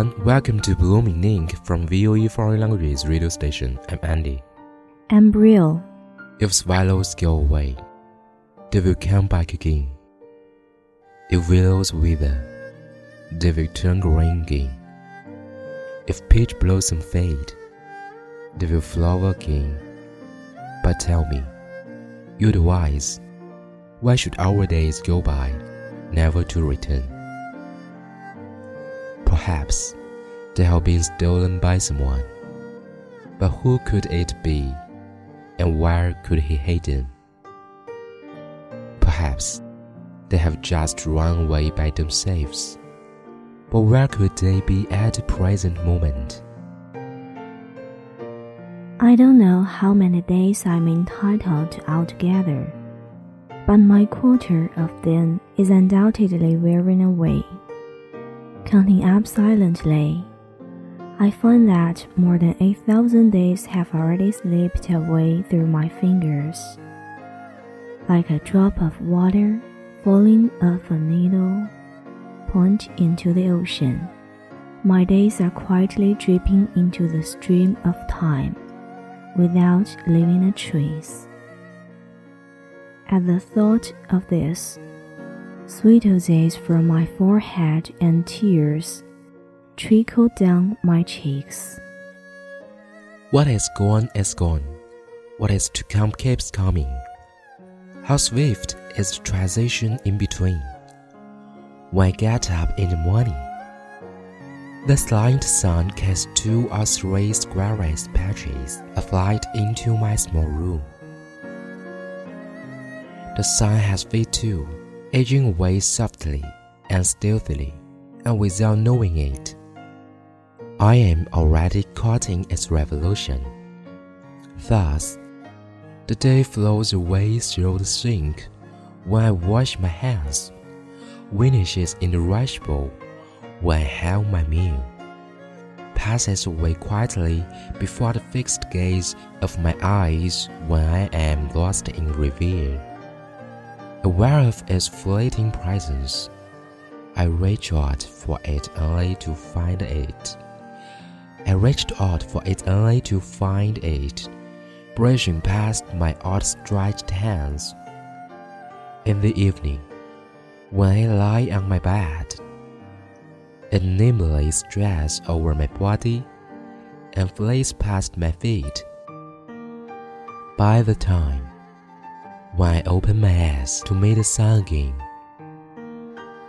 Everyone, welcome to Blooming Ink from VOE Foreign Languages radio station. I'm Andy. Embryo. If swallows go away, they will come back again. If willows wither, they will turn green again. If peach blossom fade, they will flower again. But tell me, you the wise, why should our days go by, never to return? Perhaps they have been stolen by someone. But who could it be, and where could he hide them? Perhaps they have just run away by themselves. But where could they be at the present moment? I don't know how many days I'm entitled to altogether, but my quarter of them is undoubtedly wearing away. Counting up silently, I find that more than 8,000 days have already slipped away through my fingers. Like a drop of water falling off a needle point into the ocean, my days are quietly dripping into the stream of time without leaving a trace. At the thought of this, sweet oozes from my forehead and tears trickle down my cheeks. What is gone is gone. What is to come keeps coming. How swift is the transition in between. When I get up in the morning, the slight sun casts two or three squarish patches of light into my small room. The sun has faded too, edging away softly and stealthily, and without knowing it. I am already caught in its revolution. Thus, the day flows away through the sink when I wash my hands, vanishes in the rice bowl when I have my meal, passes away quietly before the fixed gaze of my eyes when I am lost in reverie. Aware of its fleeting presence, I reach out for it only to find it. I reached out for it only to find it, brushing past my outstretched hands. In the evening, when I lie on my bed, it nimbly stretches over my body and flees past my feet. By the time when I open my eyes to meet the sun again,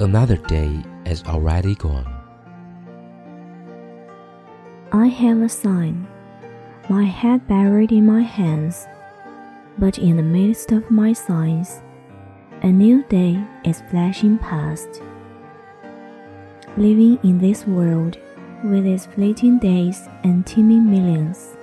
another day is already gone. I have a sign, my head buried in my hands, but in the midst of my signs, a new day is flashing past. Living in this world with its fleeting days and teeming millions,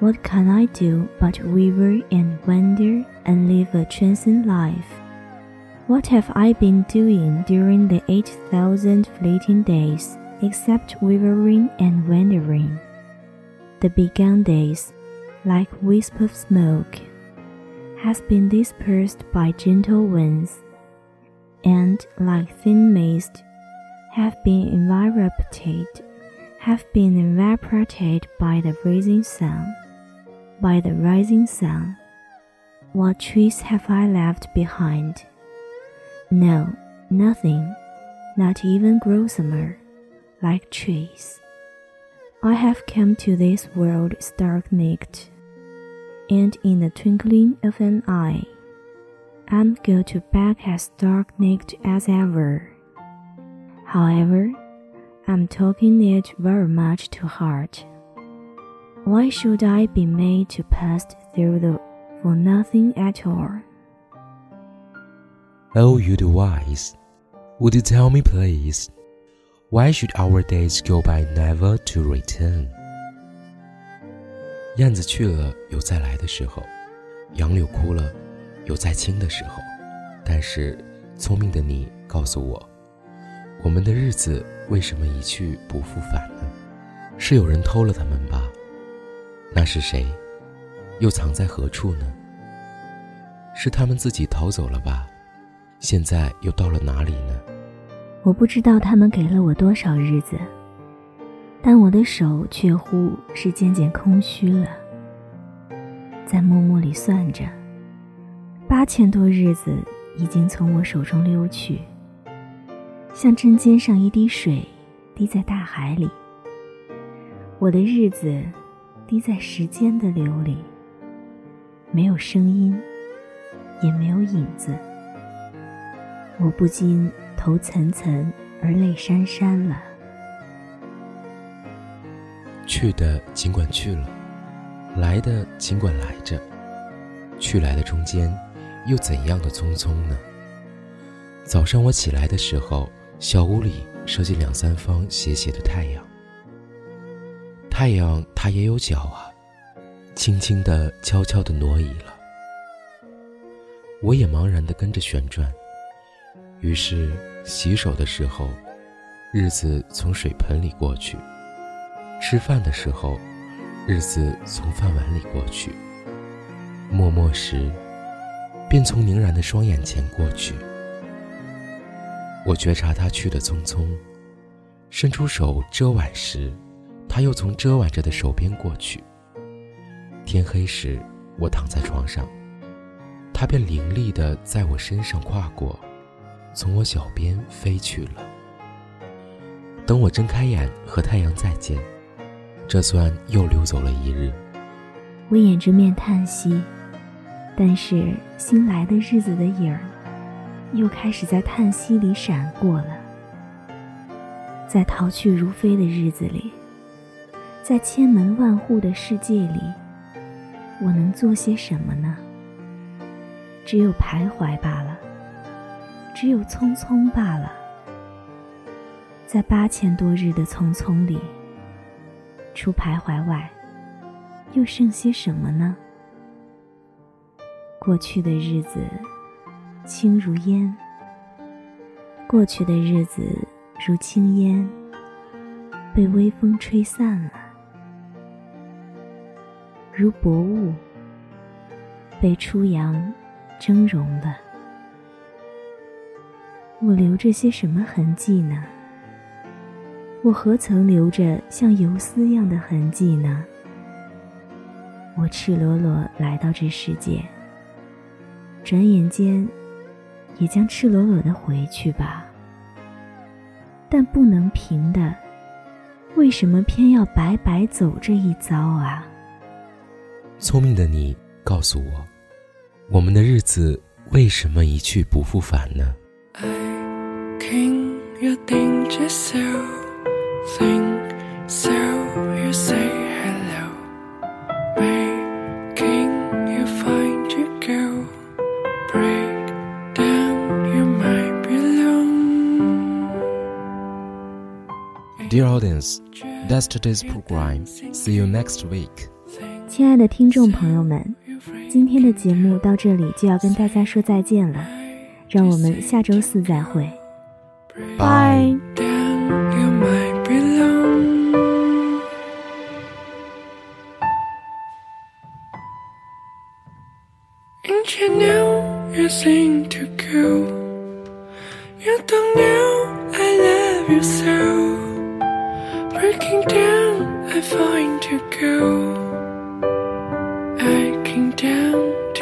what can I do but waver and wonder and live a transient life? What have I been doing during the 8,000 fleeting days except wavering and wandering? The begun days, like wisp of smoke, has been dispersed by gentle winds, and like thin mist, have been evaporated, have been evaporated by the rising sun, by the rising sun. What trees have I left behind? No, nothing, not even gossamer, like trees. I have come to this world stark naked, and in the twinkling of an eye, I'm go to back as stark naked as ever. However, I'm talking it very much to heart. Why should I be made to pass through the for nothing at all? Oh, you the wise, would you tell me, please, why should our days go by never to return? 燕子去了，有再来的时候；杨柳枯了，有再青的时候。但是，聪明的你告诉我，我们的日子为什么一去不复返呢？是有人偷了他们吧？ 那是谁？又藏在何处呢？是他们自己逃走了吧？现在又到了哪里呢？我不知道他们给了我多少日子，但我的手却乎是渐渐空虚了。在默默里算着，八千多日子已经从我手中溜去，像针尖上一滴水，滴在大海里。我的日子滴在时间的流里，没有声音，也没有影子。我不禁头涔涔而泪潸潸了。去的尽管去了，来的尽管来着，去来的中间，又怎样的匆匆呢？早上我起来的时候，小屋里射进两三方斜斜的太阳。太阳它也有脚啊，轻轻的、悄悄的挪移了。我也茫然的跟着旋转。于是，洗手的时候，日子从水盆里过去；吃饭的时候，日子从饭碗里过去；默默时，便从凝然的双眼前过去。我觉察他去的匆匆，伸出手遮挽时，他又从遮挽着的手边过去。天黑时，我躺在床上，他便凌厉地在我身上跨过。从我脚边飞去了。等我睁开眼和太阳再见，这算又溜走了一日。我掩着面叹息，但是新来的日子的影儿，又开始在叹息里闪过了。在逃去如飞的日子里，在千门万户的世界里，我能做些什么呢？只有徘徊罢了。只有匆匆罢了，在八千多日的匆匆里，除徘徊外，又剩些什么呢？过去的日子轻如烟，过去的日子如轻烟，被微风吹散了；如薄雾，被初阳蒸融了。我留着些什么痕迹呢？我何曾留着像游丝样的痕迹呢？我赤裸裸来到这世界，转眼间也将赤裸裸的回去吧。但不能平的，为什么偏要白白走这一遭啊？聪明的你告诉我，我们的日子为什么一去不复返呢 you think think so you say hello Making you find you go break down you might belong Dear audience, that's today's program. See you next week. 亲爱的听众朋友们，今天的节目到这里就要跟大家说再见了，让我们下周四再会。Bye. down, you know you seem to go. You don't know I love you so. Breaking down, I find to go.